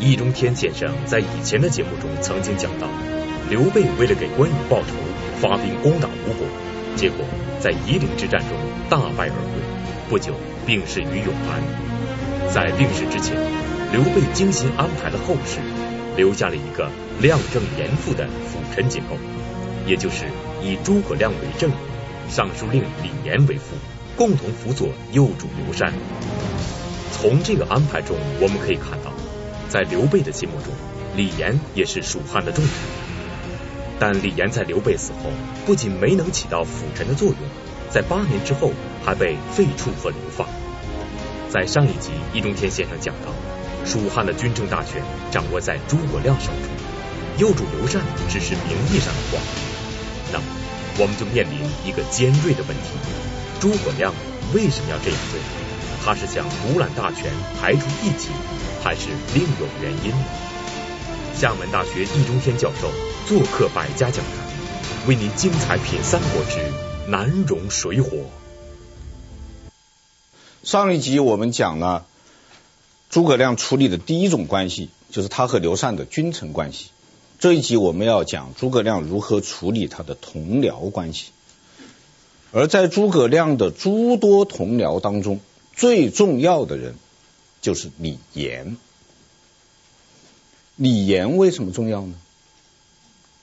易中天先生在以前的节目中曾经讲到，刘备为了给关羽报仇，发兵攻打吴国，结果在夷陵之战中大败而归，不久病逝于永安。在病逝之前，刘备精心安排了后事，留下了一个亮正严复的辅臣结构，也就是以诸葛亮为正，尚书令李严为副，共同辅佐右主刘禅。从这个安排中，我们可以看到，在刘备的心目中，李严也是蜀汉的重臣。但李严在刘备死后，不仅没能起到辅臣的作用，在八年之后还被废黜和流放。在上一集，易中天先生讲到，蜀汉的军政大权掌握在诸葛亮手中，幼主刘禅只是名义上的皇。那么，我们就面临一个尖锐的问题：诸葛亮为什么要这样做？他是想独揽大权，排除异己，还是另有原因呢？厦门大学易中天教授做客百家讲坛，为您精彩品《三国之南荣水火》。上一集我们讲了诸葛亮处理的第一种关系，就是他和刘禅的君臣关系。这一集我们要讲诸葛亮如何处理他的同僚关系。而在诸葛亮的诸多同僚当中，最重要的人就是李严。李严为什么重要呢？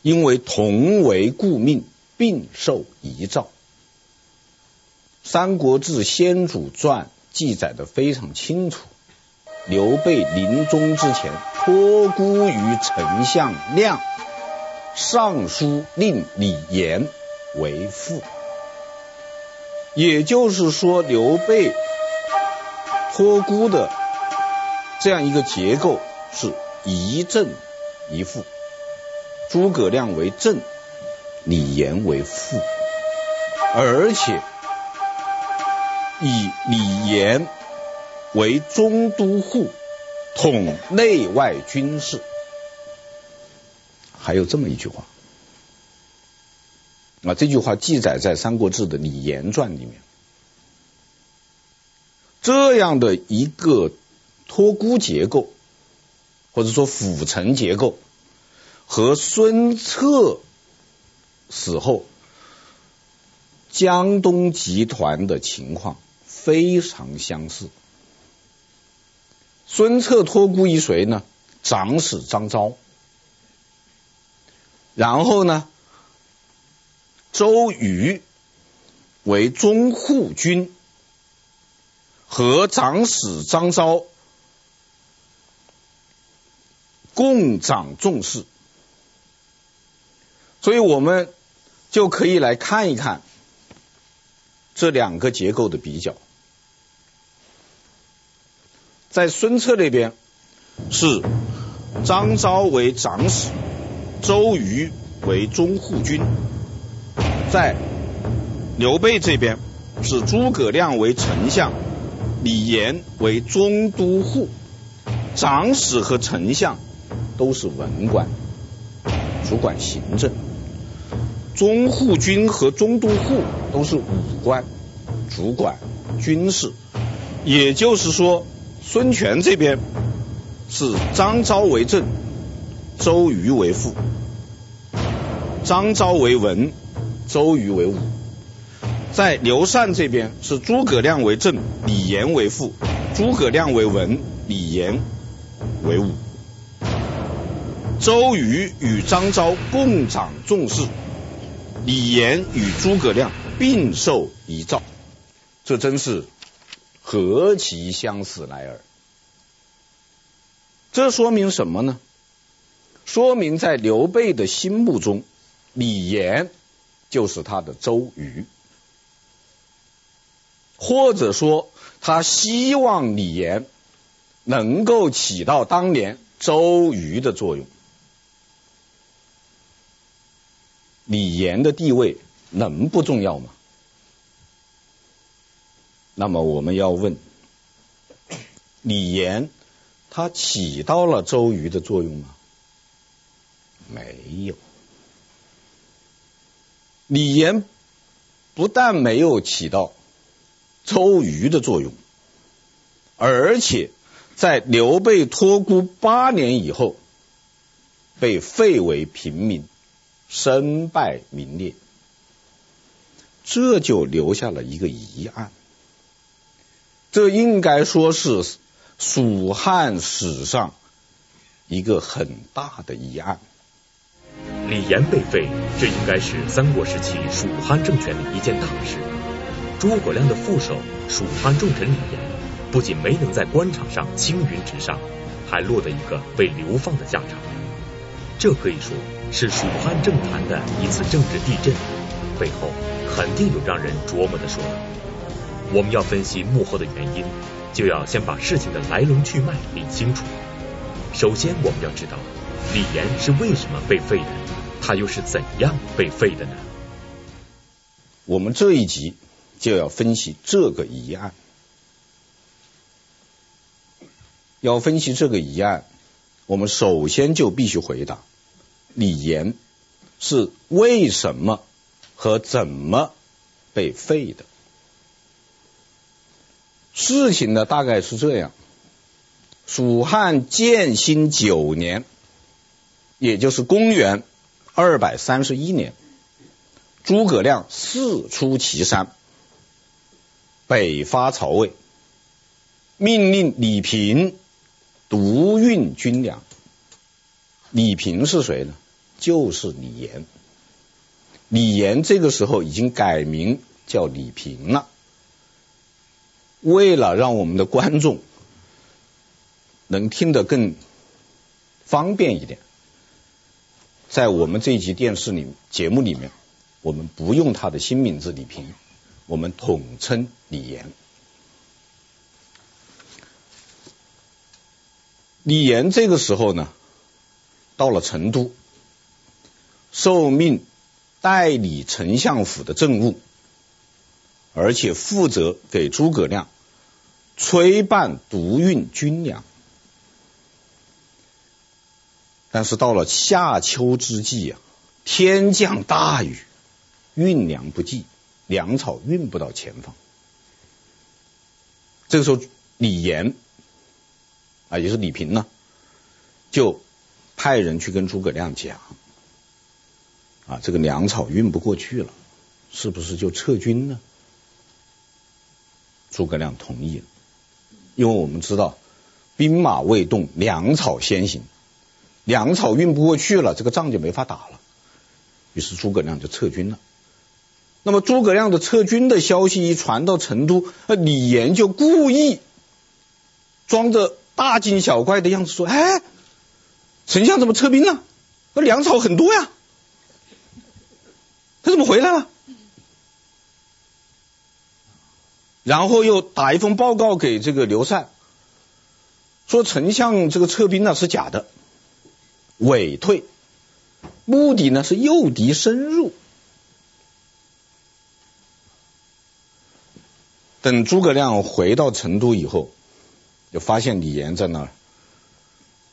因为同为故命，并受遗诏。《三国志·先主传》记载的非常清楚，刘备临终之前托孤于丞相亮，上书令李严为副。也就是说，刘备。托孤的这样一个结构是一正一负，诸葛亮为正，李严为副，而且以李严为中都护，统内外军事。还有这么一句话，啊，这句话记载在《三国志》的《李严传》里面。这样的一个托孤结构，或者说辅臣结构，和孙策死后江东集团的情况非常相似。孙策托孤于谁呢？长史张昭。然后呢，周瑜为中护军。和长史张昭共掌众事，所以我们就可以来看一看这两个结构的比较。在孙策那边是张昭为长史，周瑜为中护军；在刘备这边是诸葛亮为丞相。李严为中都护，长史和丞相都是文官，主管行政；中护军和中都护都是武官，主管军事。也就是说，孙权这边是张昭为正，周瑜为副；张昭为文，周瑜为武。在刘禅这边是诸葛亮为正，李严为副；诸葛亮为文，李严为武。周瑜与张昭共掌众事，李严与诸葛亮并受遗诏，这真是何其相似来耳！这说明什么呢？说明在刘备的心目中，李严就是他的周瑜。或者说，他希望李严能够起到当年周瑜的作用。李严的地位能不重要吗？那么我们要问：李严他起到了周瑜的作用吗？没有。李严不但没有起到。周瑜的作用，而且在刘备托孤八年以后，被废为平民，身败名裂，这就留下了一个疑案。这应该说是蜀汉史上一个很大的疑案。李严被废，这应该是三国时期蜀汉政权的一件大事。诸葛亮的副手，蜀汉重臣李严。不仅没能在官场上青云直上，还落得一个被流放的下场。这可以说是蜀汉政坛的一次政治地震，背后肯定有让人琢磨的说道。我们要分析幕后的原因，就要先把事情的来龙去脉理清楚。首先，我们要知道李严是为什么被废的，他又是怎样被废的呢？我们这一集就要分析这个疑案。要分析这个疑案，我们首先就必须回答：李严是为什么和怎么被废的？事情呢，大概是这样：蜀汉建兴九年，也就是公元二百三十一年，诸葛亮四出祁山，北伐曹魏，命令李平。独运军粮，李平是谁呢？就是李岩。李岩这个时候已经改名叫李平了。为了让我们的观众能听得更方便一点，在我们这一集电视里节目里面，我们不用他的新名字李平，我们统称李岩。李岩这个时候呢，到了成都，受命代理丞相府的政务，而且负责给诸葛亮催办独运军粮。但是到了夏秋之际啊，天降大雨，运粮不济，粮草运不到前方。这个时候，李严。啊，也是李平呢，就派人去跟诸葛亮讲，啊，这个粮草运不过去了，是不是就撤军呢？诸葛亮同意了，因为我们知道兵马未动，粮草先行，粮草运不过去了，这个仗就没法打了。于是诸葛亮就撤军了。那么诸葛亮的撤军的消息一传到成都，李严就故意装着。大惊小怪的样子说：“哎，丞相怎么撤兵了？那粮草很多呀，他怎么回来了？”然后又打一封报告给这个刘禅，说丞相这个撤兵呢是假的，伪退，目的呢是诱敌深入。等诸葛亮回到成都以后。就发现李严在那儿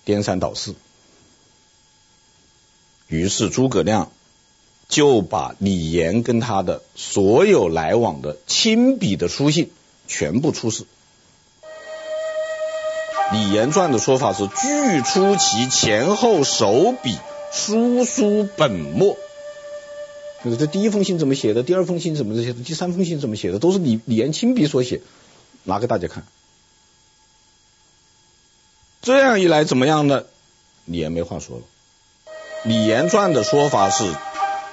颠三倒四，于是诸葛亮就把李严跟他的所有来往的亲笔的书信全部出示。李严传的说法是：据出其前后手笔，书书本末。就是这第一封信怎么写的？第二封信怎么写的？第三封信怎么写的？都是李李严亲笔所写，拿给大家看。这样一来怎么样呢？李严没话说了。李严传的说法是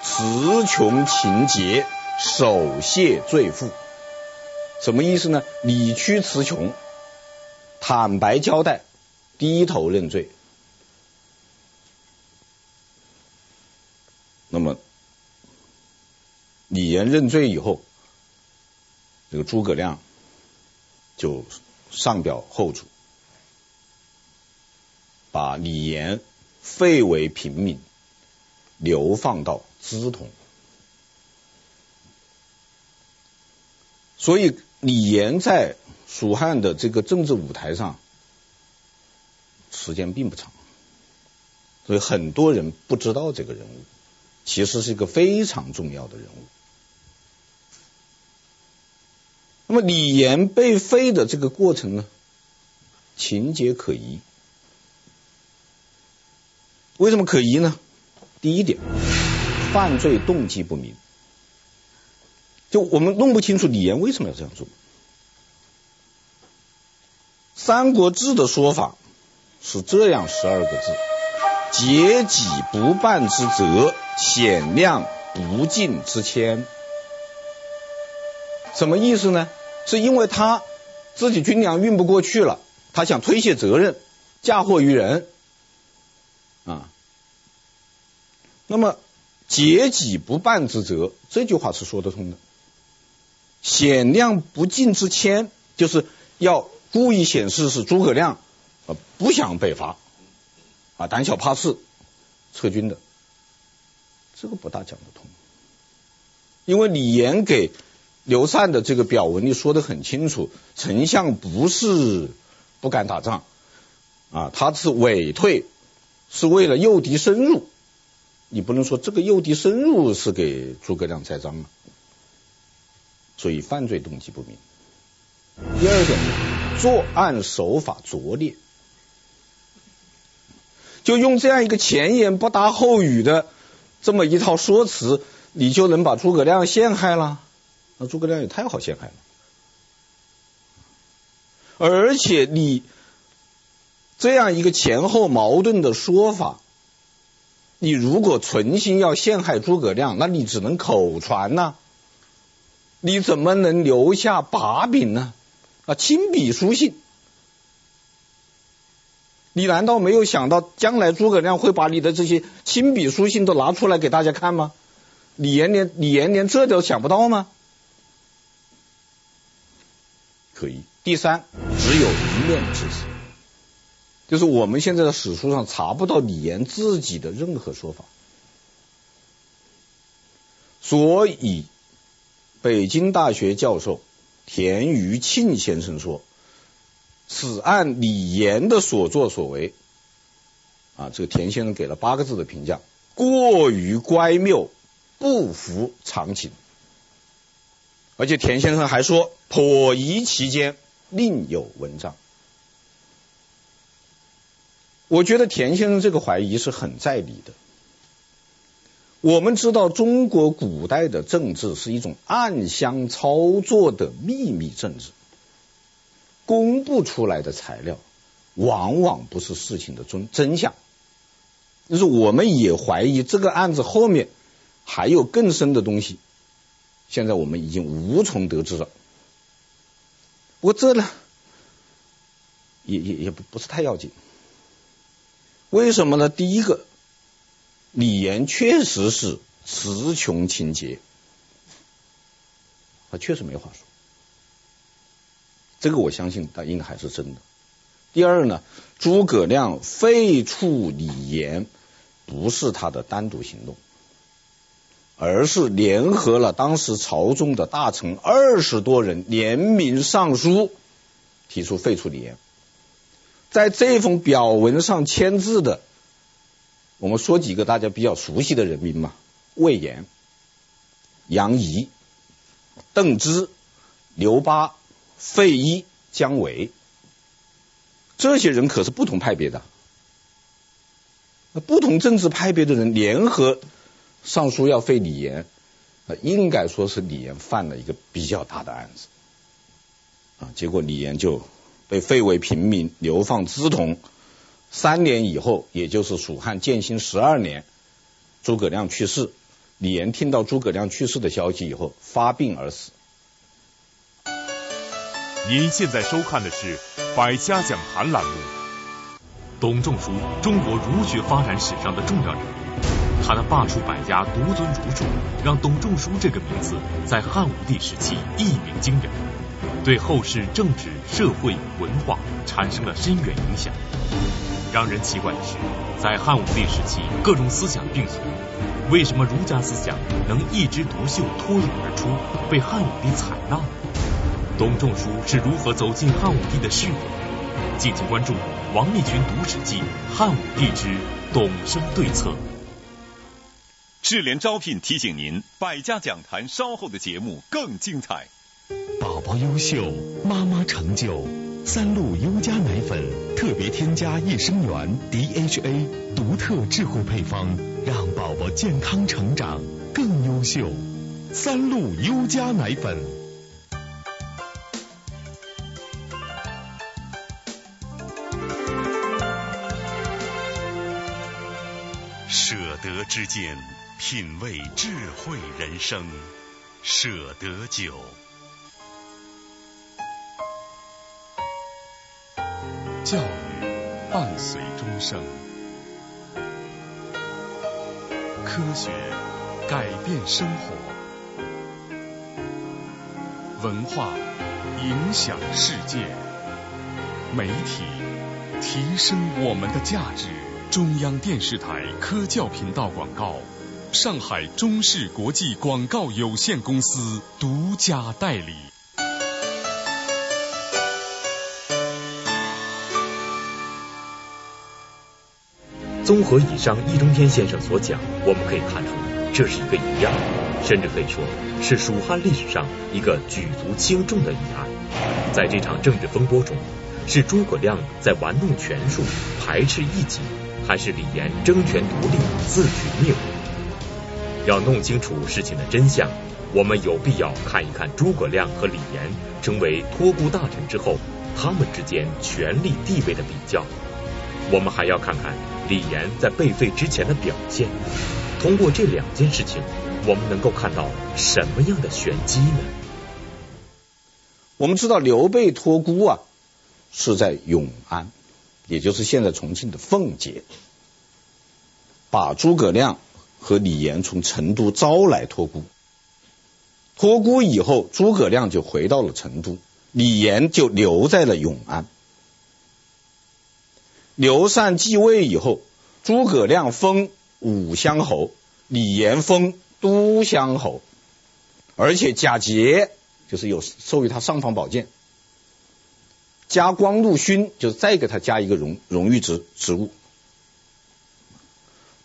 词穷情结，手谢罪负。什么意思呢？理屈词穷，坦白交代，低头认罪。那么李严认罪以后，这个诸葛亮就上表后主。把李严废为平民，流放到资同。所以李严在蜀汉的这个政治舞台上时间并不长，所以很多人不知道这个人物，其实是一个非常重要的人物。那么李严被废的这个过程呢，情节可疑。为什么可疑呢？第一点，犯罪动机不明，就我们弄不清楚李严为什么要这样做。《三国志》的说法是这样十二个字：劫己不办之责，显量不尽之谦。什么意思呢？是因为他自己军粮运不过去了，他想推卸责任，嫁祸于人。啊，那么节己不办之责这句话是说得通的。显量不尽之谦，就是要故意显示是诸葛亮啊不想北伐啊胆小怕事撤军的，这个不大讲得通。因为李严给刘禅的这个表文里说得很清楚，丞相不是不敢打仗啊，他是委退。是为了诱敌深入，你不能说这个诱敌深入是给诸葛亮栽赃了，所以犯罪动机不明。第二点，作案手法拙劣，就用这样一个前言不搭后语的这么一套说辞，你就能把诸葛亮陷害了？那诸葛亮也太好陷害了，而且你。这样一个前后矛盾的说法，你如果存心要陷害诸葛亮，那你只能口传呐，你怎么能留下把柄呢？啊，亲笔书信，你难道没有想到将来诸葛亮会把你的这些亲笔书信都拿出来给大家看吗？李严连李严连这都想不到吗？可以。第三，只有一面之词。就是我们现在的史书上查不到李严自己的任何说法，所以北京大学教授田余庆先生说，此案李严的所作所为，啊，这个田先生给了八个字的评价：过于乖谬，不符常情。而且田先生还说，颇疑其间另有文章。我觉得田先生这个怀疑是很在理的。我们知道中国古代的政治是一种暗箱操作的秘密政治，公布出来的材料往往不是事情的真真相。就是我们也怀疑这个案子后面还有更深的东西，现在我们已经无从得知了。不过这呢，也也也不不是太要紧。为什么呢？第一个，李严确实是词穷情节，他确实没话说，这个我相信他应该还是真的。第二呢，诸葛亮废黜李严，不是他的单独行动，而是联合了当时朝中的大臣二十多人联名上书，提出废黜李严。在这封表文上签字的，我们说几个大家比较熟悉的人名嘛：魏延、杨仪、邓芝、刘巴、费祎、姜维。这些人可是不同派别的，不同政治派别的人联合上书要废李严，应该说是李严犯了一个比较大的案子啊。结果李严就。被废为平民，流放资同。三年以后，也就是蜀汉建兴十二年，诸葛亮去世。李严听到诸葛亮去世的消息以后，发病而死。您现在收看的是《百家讲坛》栏目。董仲舒，中国儒学发展史上的重要人物，他的罢黜百家，独尊儒术，让董仲舒这个名字在汉武帝时期一鸣惊人。对后世政治、社会、文化产生了深远影响。让人奇怪的是，在汉武帝时期，各种思想并存，为什么儒家思想能一枝独秀、脱颖而出，被汉武帝采纳？董仲舒是如何走进汉武帝的视野？敬请关注王立群读史记《汉武帝之董生对策》。智联招聘提醒您，百家讲坛稍后的节目更精彩。宝宝优秀，妈妈成就，三鹿优佳奶粉特别添加益生元 DHA，独特智慧配方，让宝宝健康成长更优秀。三鹿优佳奶粉。舍得之间，品味智慧人生。舍得酒。教育伴随终生，科学改变生活，文化影响世界，媒体提升我们的价值。中央电视台科教频道广告，上海中视国际广告有限公司独家代理。综合以上易中天先生所讲，我们可以看出，这是一个疑案，甚至可以说是蜀汉历史上一个举足轻重的疑案。在这场政治风波中，是诸葛亮在玩弄权术、排斥异己，还是李严争权夺利、自取灭亡？要弄清楚事情的真相，我们有必要看一看诸葛亮和李严成为托孤大臣之后，他们之间权力地位的比较。我们还要看看李严在被废之前的表现。通过这两件事情，我们能够看到什么样的玄机呢？我们知道刘备托孤啊，是在永安，也就是现在重庆的奉节，把诸葛亮和李严从成都招来托孤。托孤以后，诸葛亮就回到了成都，李严就留在了永安。刘禅继位以后，诸葛亮封武乡侯，李严封都乡侯，而且贾节就是有授予他尚方宝剑，加光禄勋，就是再给他加一个荣荣誉职职务。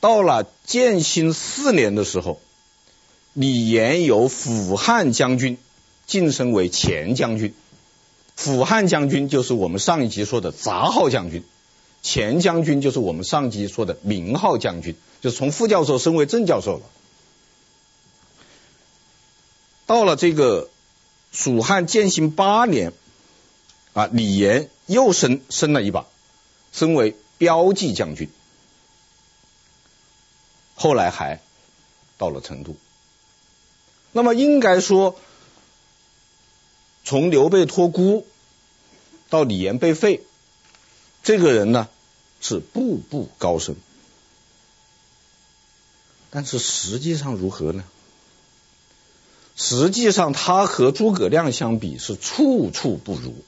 到了建兴四年的时候，李严由辅汉将军晋升为前将军，辅汉将军就是我们上一集说的杂号将军。前将军就是我们上集说的名号将军，就是从副教授升为正教授了。到了这个蜀汉建兴八年，啊，李严又升升了一把，升为驃骑将军。后来还到了成都。那么应该说，从刘备托孤到李严被废。这个人呢，是步步高升，但是实际上如何呢？实际上他和诸葛亮相比是处处不如。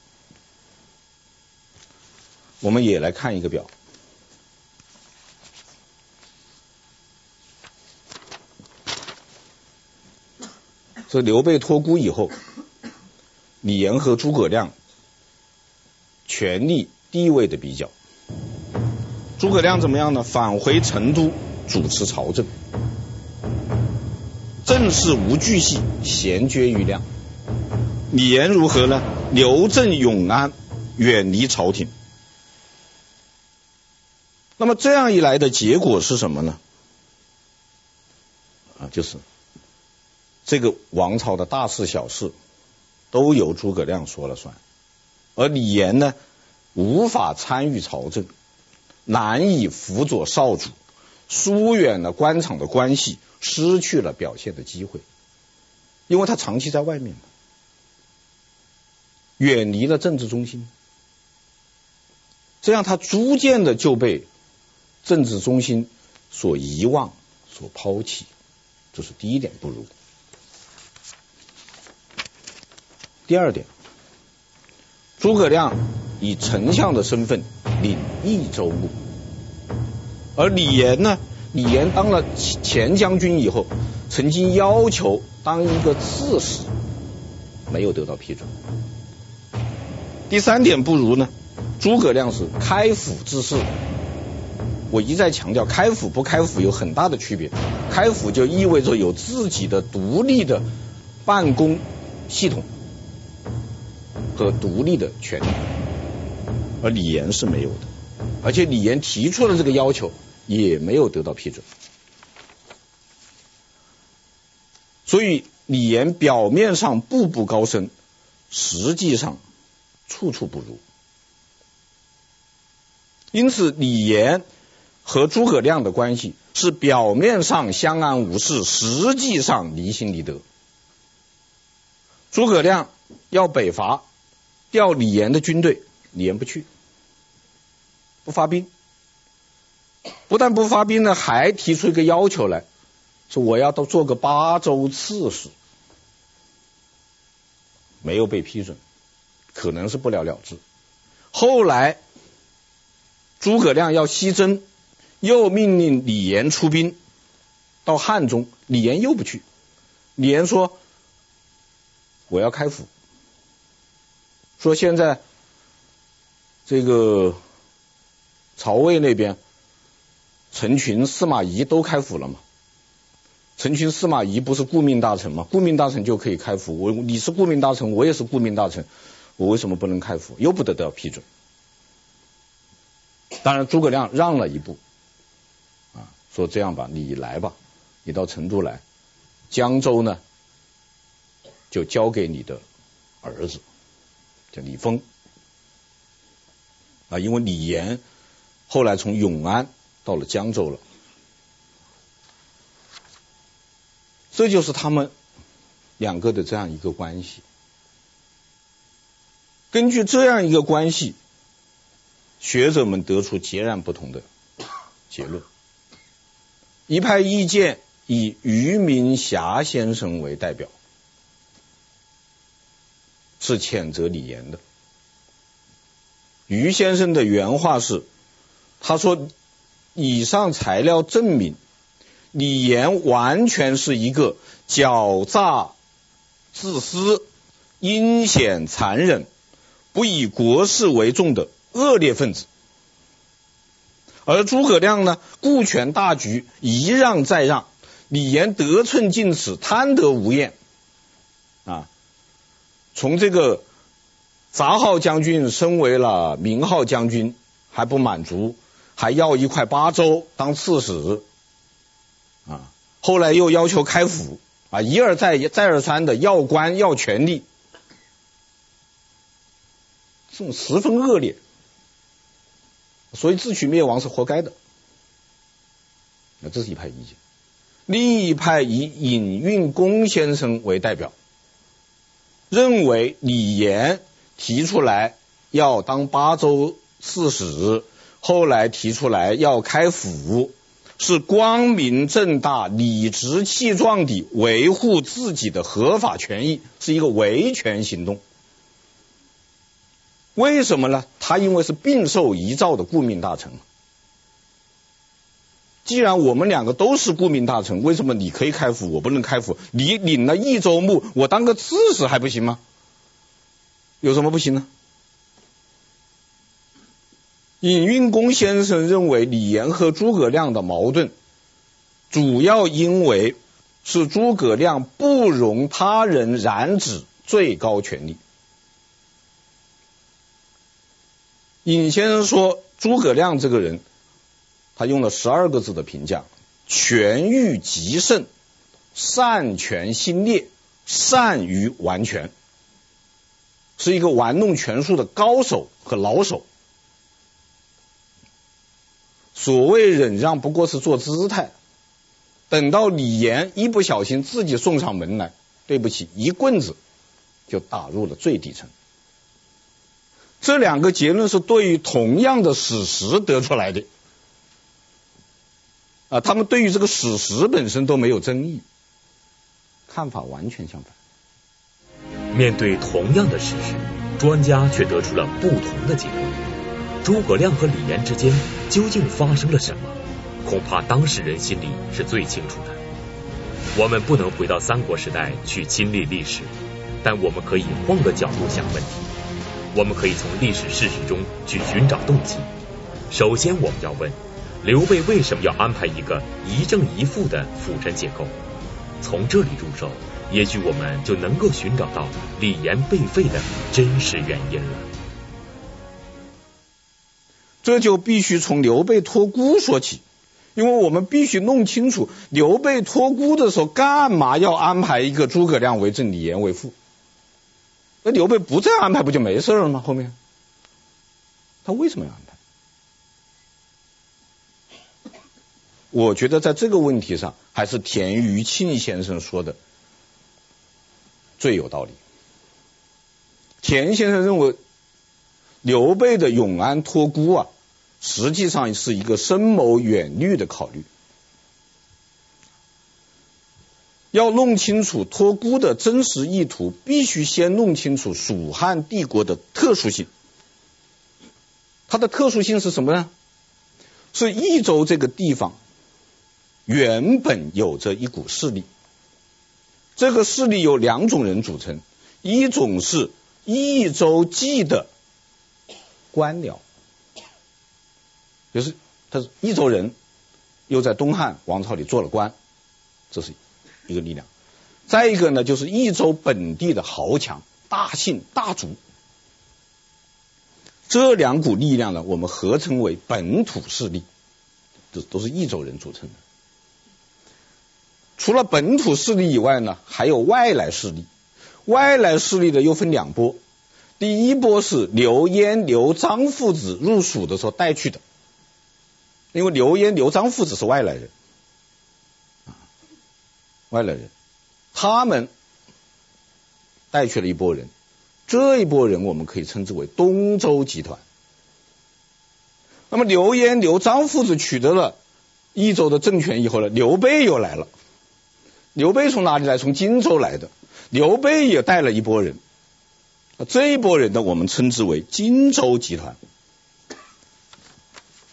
我们也来看一个表，这刘备托孤以后，李严和诸葛亮权力。地位的比较，诸葛亮怎么样呢？返回成都主持朝政，政事无巨细，闲绝于亮。李严如何呢？留镇永安，远离朝廷。那么这样一来的结果是什么呢？啊，就是这个王朝的大事小事都由诸葛亮说了算，而李严呢？无法参与朝政，难以辅佐少主，疏远了官场的关系，失去了表现的机会，因为他长期在外面嘛，远离了政治中心，这样他逐渐的就被政治中心所遗忘、所抛弃，这是第一点不如。第二点。诸葛亮以丞相的身份领益州牧，而李严呢？李严当了前将军以后，曾经要求当一个刺史，没有得到批准。第三点不如呢？诸葛亮是开府之士，我一再强调，开府不开府有很大的区别。开府就意味着有自己的独立的办公系统。和独立的权利，而李严是没有的，而且李严提出了这个要求，也没有得到批准。所以李严表面上步步高升，实际上处处不如。因此，李严和诸葛亮的关系是表面上相安无事，实际上离心离德。诸葛亮要北伐，调李严的军队，李严不去，不发兵，不但不发兵呢，还提出一个要求来。说我要都做个巴州刺史，没有被批准，可能是不了了之。后来诸葛亮要西征，又命令李严出兵到汉中，李严又不去。李严说我要开府，说现在这个曹魏那边陈群、司马懿都开府了嘛。陈群、司马懿不是顾命大臣吗？顾命大臣就可以开府。我你是顾命大臣，我也是顾命大臣，我为什么不能开府？又不得到批准。当然，诸葛亮让了一步，啊，说这样吧，你来吧，你到成都来，江州呢，就交给你的儿子，叫李丰。啊，因为李严后来从永安到了江州了。这就是他们两个的这样一个关系。根据这样一个关系，学者们得出截然不同的结论。一派意见以余明霞先生为代表，是谴责李严的。于先生的原话是：“他说，以上材料证明。”李严完全是一个狡诈、自私、阴险、残忍、不以国事为重的恶劣分子，而诸葛亮呢，顾全大局，一让再让，李严得寸进尺，贪得无厌，啊，从这个杂号将军升为了名号将军还不满足，还要一块巴州当刺史。啊，后来又要求开府，啊，一而再，再而三的要官要权力，这种十分恶劣，所以自取灭亡是活该的。那这是一派意见，另一派以尹运功先生为代表，认为李严提出来要当巴州刺史，后来提出来要开府。是光明正大、理直气壮地维护自己的合法权益，是一个维权行动。为什么呢？他因为是并受遗诏的顾命大臣。既然我们两个都是顾命大臣，为什么你可以开府，我不能开府？你领了益州牧，我当个刺史还不行吗？有什么不行呢？尹运功先生认为，李严和诸葛亮的矛盾，主要因为是诸葛亮不容他人染指最高权力。尹先生说，诸葛亮这个人，他用了十二个字的评价：权欲极盛，善权心烈，善于玩权，是一个玩弄权术的高手和老手。所谓忍让，不过是做姿态。等到李严一不小心自己送上门来，对不起，一棍子就打入了最底层。这两个结论是对于同样的史实得出来的，啊，他们对于这个史实本身都没有争议，看法完全相反。面对同样的事实，专家却得出了不同的结论。诸葛亮和李严之间究竟发生了什么？恐怕当事人心里是最清楚的。我们不能回到三国时代去亲历历史，但我们可以换个角度想问题。我们可以从历史事实中去寻找动机。首先，我们要问：刘备为什么要安排一个一正一负的辅臣结构？从这里入手，也许我们就能够寻找到李严被废的真实原因了。这就必须从刘备托孤说起，因为我们必须弄清楚刘备托孤的时候，干嘛要安排一个诸葛亮为正，李严为副？那刘备不这样安排，不就没事了吗？后面他为什么要安排？我觉得在这个问题上，还是田余庆先生说的最有道理。田先生认为，刘备的永安托孤啊，实际上是一个深谋远虑的考虑。要弄清楚托孤的真实意图，必须先弄清楚蜀汉帝国的特殊性。它的特殊性是什么呢？是益州这个地方原本有着一股势力，这个势力由两种人组成，一种是。益州籍的官僚，就是他是益州人，又在东汉王朝里做了官，这是一个力量。再一个呢，就是益州本地的豪强、大姓、大族，这两股力量呢，我们合称为本土势力，这都是益州人组成的。除了本土势力以外呢，还有外来势力。外来势力的又分两波，第一波是刘焉、刘璋父子入蜀的时候带去的，因为刘焉、刘璋父子是外来人，外来人，他们带去了一波人，这一波人我们可以称之为东周集团。那么刘焉、刘璋父子取得了益州的政权以后呢，刘备又来了，刘备从哪里来？从荆州来的。刘备也带了一波人，这一波人呢，我们称之为荆州集团。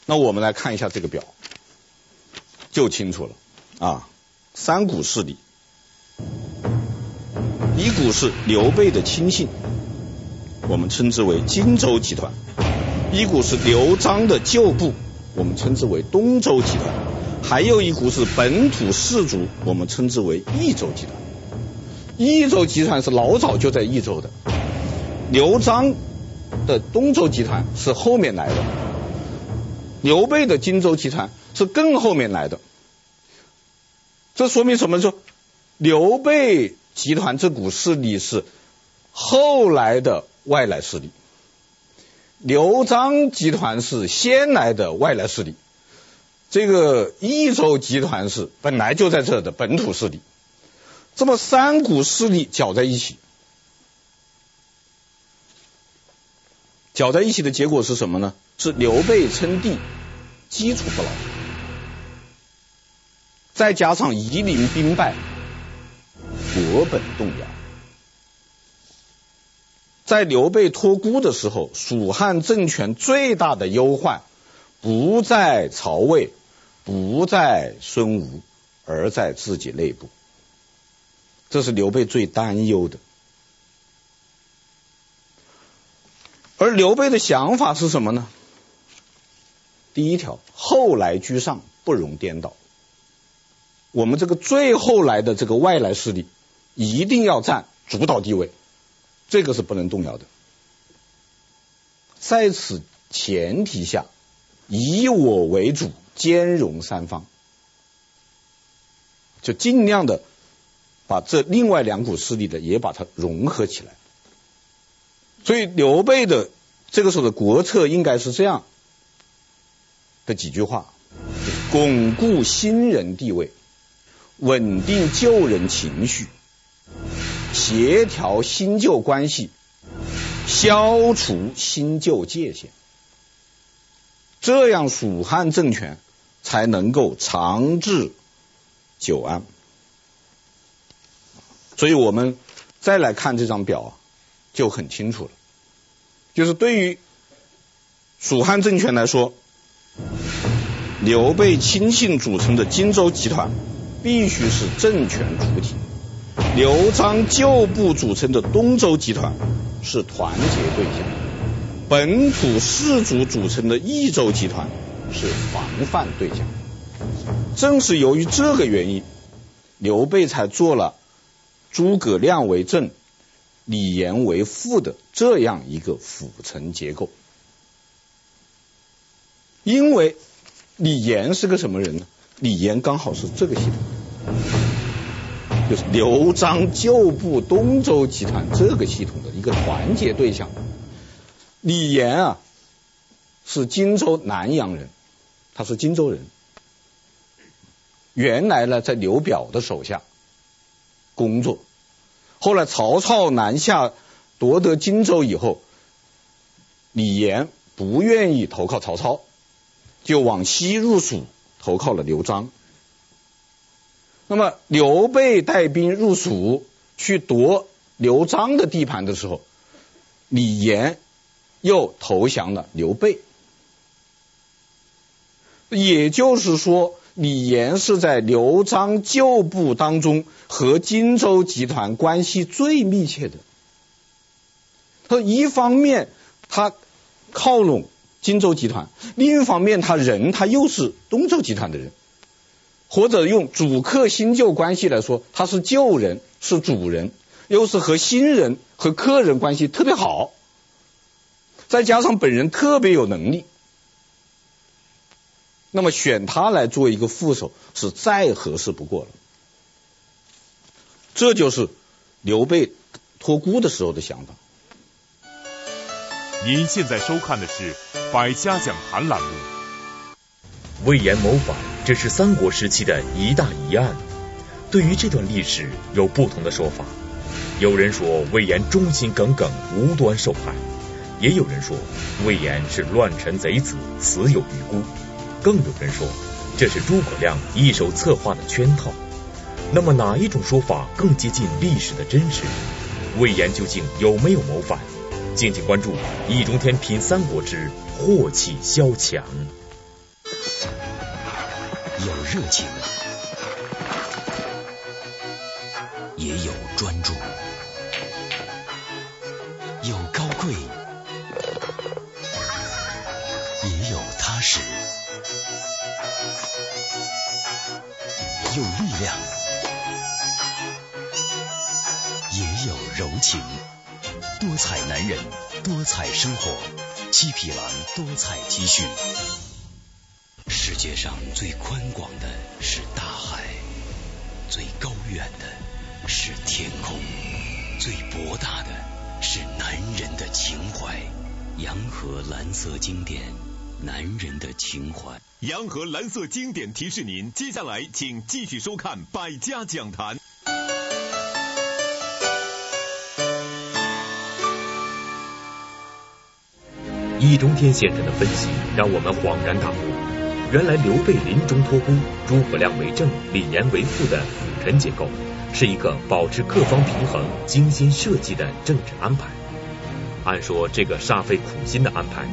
那我们来看一下这个表，就清楚了啊。三股势力，一股是刘备的亲信，我们称之为荆州集团；一股是刘璋的旧部，我们称之为东周集团；还有一股是本土士族，我们称之为益州集团。益州集团是老早就在益州的，刘璋的东周集团是后面来的，刘备的荆州集团是更后面来的。这说明什么？说刘备集团这股势力是后来的外来势力，刘璋集团是先来的外来势力，这个益州集团是本来就在这的本土势力。这么三股势力搅在一起，搅在一起的结果是什么呢？是刘备称帝，基础不牢，再加上夷陵兵败，国本动摇。在刘备托孤的时候，蜀汉政权最大的忧患不在曹魏，不在孙吴，而在自己内部。这是刘备最担忧的，而刘备的想法是什么呢？第一条，后来居上，不容颠倒。我们这个最后来的这个外来势力，一定要占主导地位，这个是不能动摇的。在此前提下，以我为主，兼容三方，就尽量的。把这另外两股势力的也把它融合起来，所以刘备的这个时候的国策应该是这样的几句话：巩固新人地位，稳定旧人情绪，协调新旧关系，消除新旧界限，这样蜀汉政权才能够长治久安。所以我们再来看这张表，就很清楚了。就是对于蜀汉政权来说，刘备亲信组成的荆州集团必须是政权主体；刘璋旧部组成的东周集团是团结对象；本土士族组成的益州集团是防范对象。正是由于这个原因，刘备才做了。诸葛亮为正，李严为副的这样一个辅臣结构。因为李严是个什么人呢？李严刚好是这个系统，就是刘璋旧部东周集团这个系统的一个团结对象。李严啊，是荆州南阳人，他是荆州人。原来呢，在刘表的手下工作，后来曹操南下夺得荆州以后，李严不愿意投靠曹操，就往西入蜀投靠了刘璋。那么刘备带兵入蜀去夺刘璋的地盘的时候，李严又投降了刘备。也就是说。李严是在刘璋旧部当中和荆州集团关系最密切的。他一方面他靠拢荆州集团，另一方面他人他又是东周集团的人，或者用主客新旧关系来说，他是旧人是主人，又是和新人和客人关系特别好，再加上本人特别有能力。那么选他来做一个副手是再合适不过了，这就是刘备托孤的时候的想法。您现在收看的是《百家讲坛》栏目。魏延谋反，这是三国时期的一大疑案。对于这段历史，有不同的说法。有人说魏延忠心耿耿，无端受害；也有人说魏延是乱臣贼子，死有余辜。更有人说，这是诸葛亮一手策划的圈套。那么哪一种说法更接近历史的真实？魏延究竟有没有谋反？敬请关注《易中天品三国之祸气萧墙》。有热情，多彩生活。七匹狼多彩 T 恤。世界上最宽广的是大海，最高远的是天空，最博大的是男人的情怀。洋河蓝色经典。男人的情怀。洋河蓝色经典提示您，接下来请继续收看《百家讲坛》。易中天先生的分析让我们恍然大悟：原来刘备临终托孤，诸葛亮为正，李严为副的辅臣结构，是一个保持各方平衡、精心设计的政治安排。按说，这个煞费苦心的安排，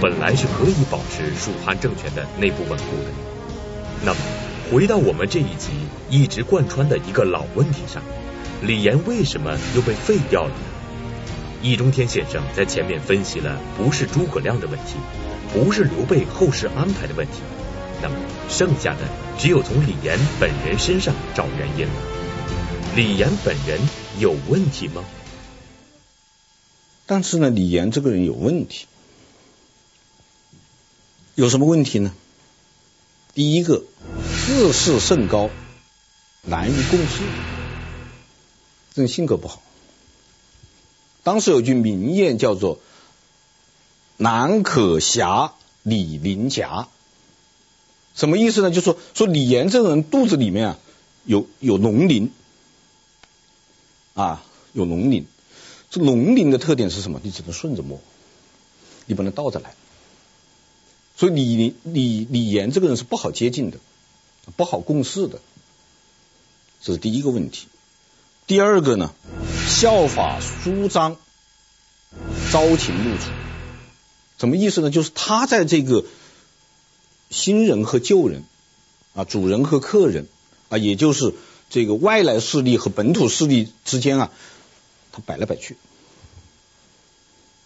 本来是可以保持蜀汉政权的内部稳固的。那么，回到我们这一集一直贯穿的一个老问题上，李严为什么又被废掉了？易中天先生在前面分析了，不是诸葛亮的问题，不是刘备后事安排的问题，那么剩下的只有从李严本人身上找原因了。李严本人有问题吗？但是呢，李严这个人有问题，有什么问题呢？第一个，自视甚高，难于共事，这种性格不好。当时有句名谚叫做“南可侠，李林夹”，什么意思呢？就说说李严这个人肚子里面啊有有龙鳞啊，有龙鳞。这龙鳞的特点是什么？你只能顺着摸，你不能倒着来。所以李李李李严这个人是不好接近的，不好共事的，这是第一个问题。第二个呢，效法苏张，朝廷暮楚，什么意思呢？就是他在这个新人和旧人啊，主人和客人啊，也就是这个外来势力和本土势力之间啊。他摆来摆去，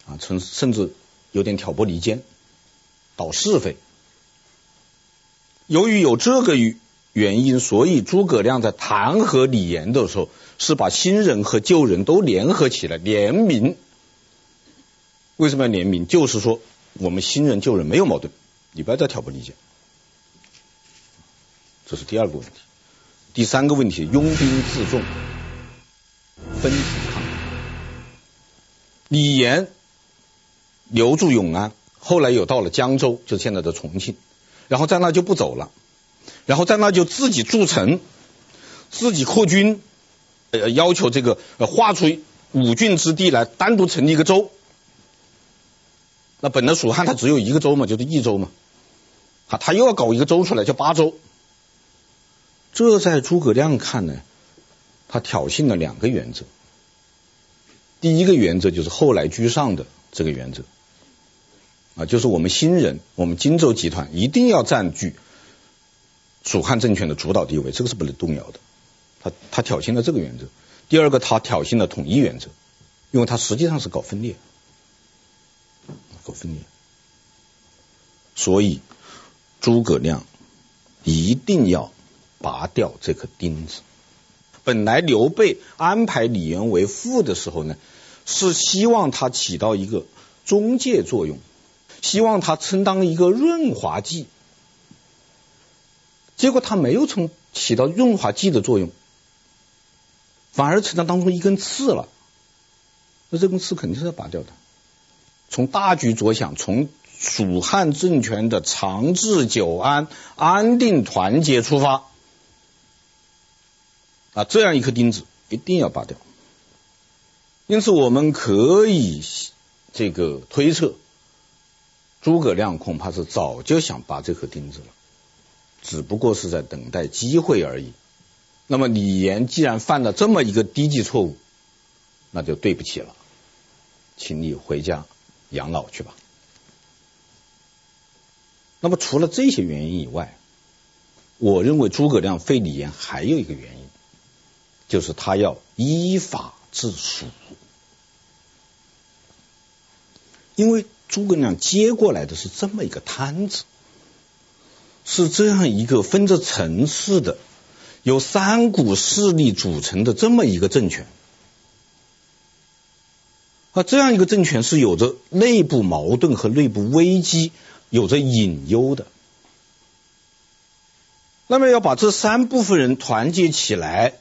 啊，甚甚至有点挑拨离间，搞是非。由于有这个原因，所以诸葛亮在弹劾李严的时候，是把新人和旧人都联合起来联名。为什么要联名？就是说我们新人旧人没有矛盾，你不要再挑拨离间。这是第二个问题。第三个问题，拥兵自重，分庭抗礼。李严留住永安，后来又到了江州，就是现在的重庆，然后在那就不走了，然后在那就自己筑城，自己扩军，呃，要求这个划出五郡之地来，单独成立一个州。那本来蜀汉它只有一个州嘛，就是益州嘛，啊，他又要搞一个州出来，叫巴州。这在诸葛亮看呢，他挑衅了两个原则。第一个原则就是后来居上的这个原则，啊，就是我们新人，我们荆州集团一定要占据蜀汉政权的主导地位，这个是不能动摇的。他他挑衅了这个原则。第二个，他挑衅了统一原则，因为他实际上是搞分裂，搞分裂。所以诸葛亮一定要。拔掉这颗钉子。本来刘备安排李严为父的时候呢，是希望他起到一个中介作用，希望他充当一个润滑剂。结果他没有从起到润滑剂的作用，反而成了当中一根刺了。那这根刺肯定是要拔掉的。从大局着想，从蜀汉政权的长治久安、安定团结出发。啊，这样一颗钉子一定要拔掉。因此，我们可以这个推测，诸葛亮恐怕是早就想拔这颗钉子了，只不过是在等待机会而已。那么，李严既然犯了这么一个低级错误，那就对不起了，请你回家养老去吧。那么，除了这些原因以外，我认为诸葛亮废李严还有一个原因。就是他要依法治蜀，因为诸葛亮接过来的是这么一个摊子，是这样一个分着层次的，由三股势力组成的这么一个政权，啊，这样一个政权是有着内部矛盾和内部危机，有着隐忧的。那么要把这三部分人团结起来。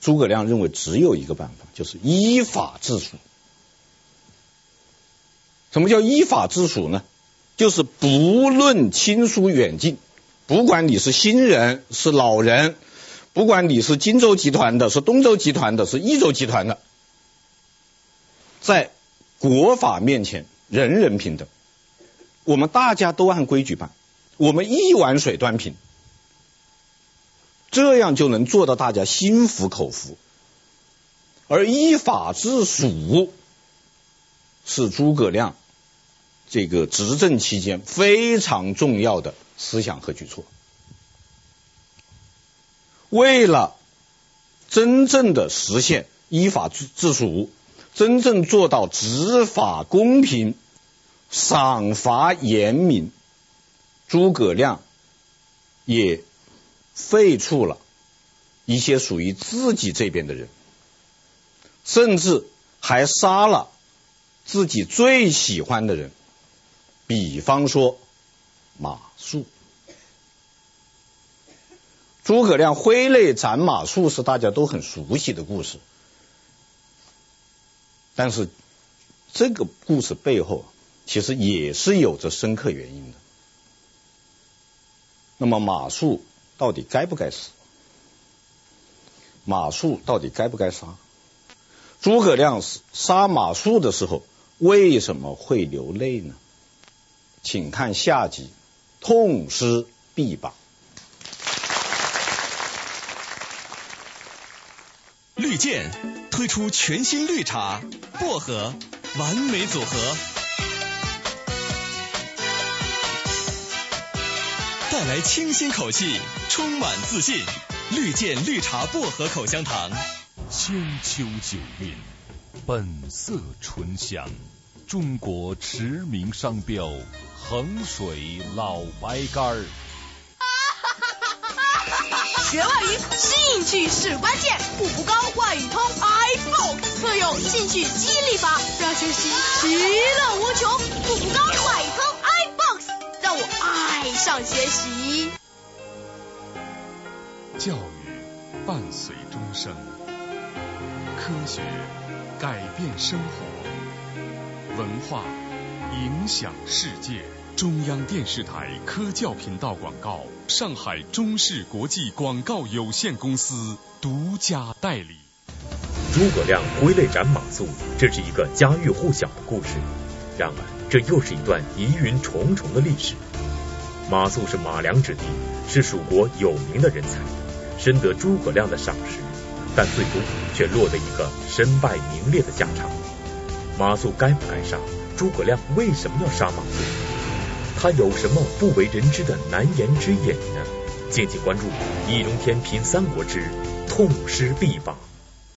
诸葛亮认为只有一个办法，就是依法治蜀。什么叫依法治蜀呢？就是不论亲疏远近，不管你是新人是老人，不管你是荆州集团的，是东周集团的，是益州集团的，在国法面前人人平等，我们大家都按规矩办，我们一碗水端平。这样就能做到大家心服口服，而依法治蜀是诸葛亮这个执政期间非常重要的思想和举措。为了真正的实现依法治治蜀，真正做到执法公平、赏罚严明，诸葛亮也。废黜了一些属于自己这边的人，甚至还杀了自己最喜欢的人，比方说马谡。诸葛亮挥泪斩马谡是大家都很熟悉的故事，但是这个故事背后其实也是有着深刻原因的。那么马谡。到底该不该死？马谡到底该不该杀？诸葛亮杀马谡的时候，为什么会流泪呢？请看下集，痛失臂膀。绿箭推出全新绿茶薄荷，完美组合。带来清新口气，充满自信。绿箭绿茶薄荷口香糖，千秋久韵，本色醇香。中国驰名商标，衡水老白干儿。学外语，兴趣是关键。步步高外语通 iPhone 特有兴趣激励法，让学习其乐无穷。步步高外语通，iBox 让我爱。上学习。教育伴随终生，科学改变生活，文化影响世界。中央电视台科教频道广告，上海中视国际广告有限公司独家代理。诸葛亮挥泪斩马谡，这是一个家喻户晓的故事。然而，这又是一段疑云重重的历史。马谡是马良之弟，是蜀国有名的人才，深得诸葛亮的赏识，但最终却落得一个身败名裂的下场。马谡该不该杀？诸葛亮为什么要杀马谡？他有什么不为人知的难言之隐呢？敬请关注《易中天品三国之痛失臂膀》。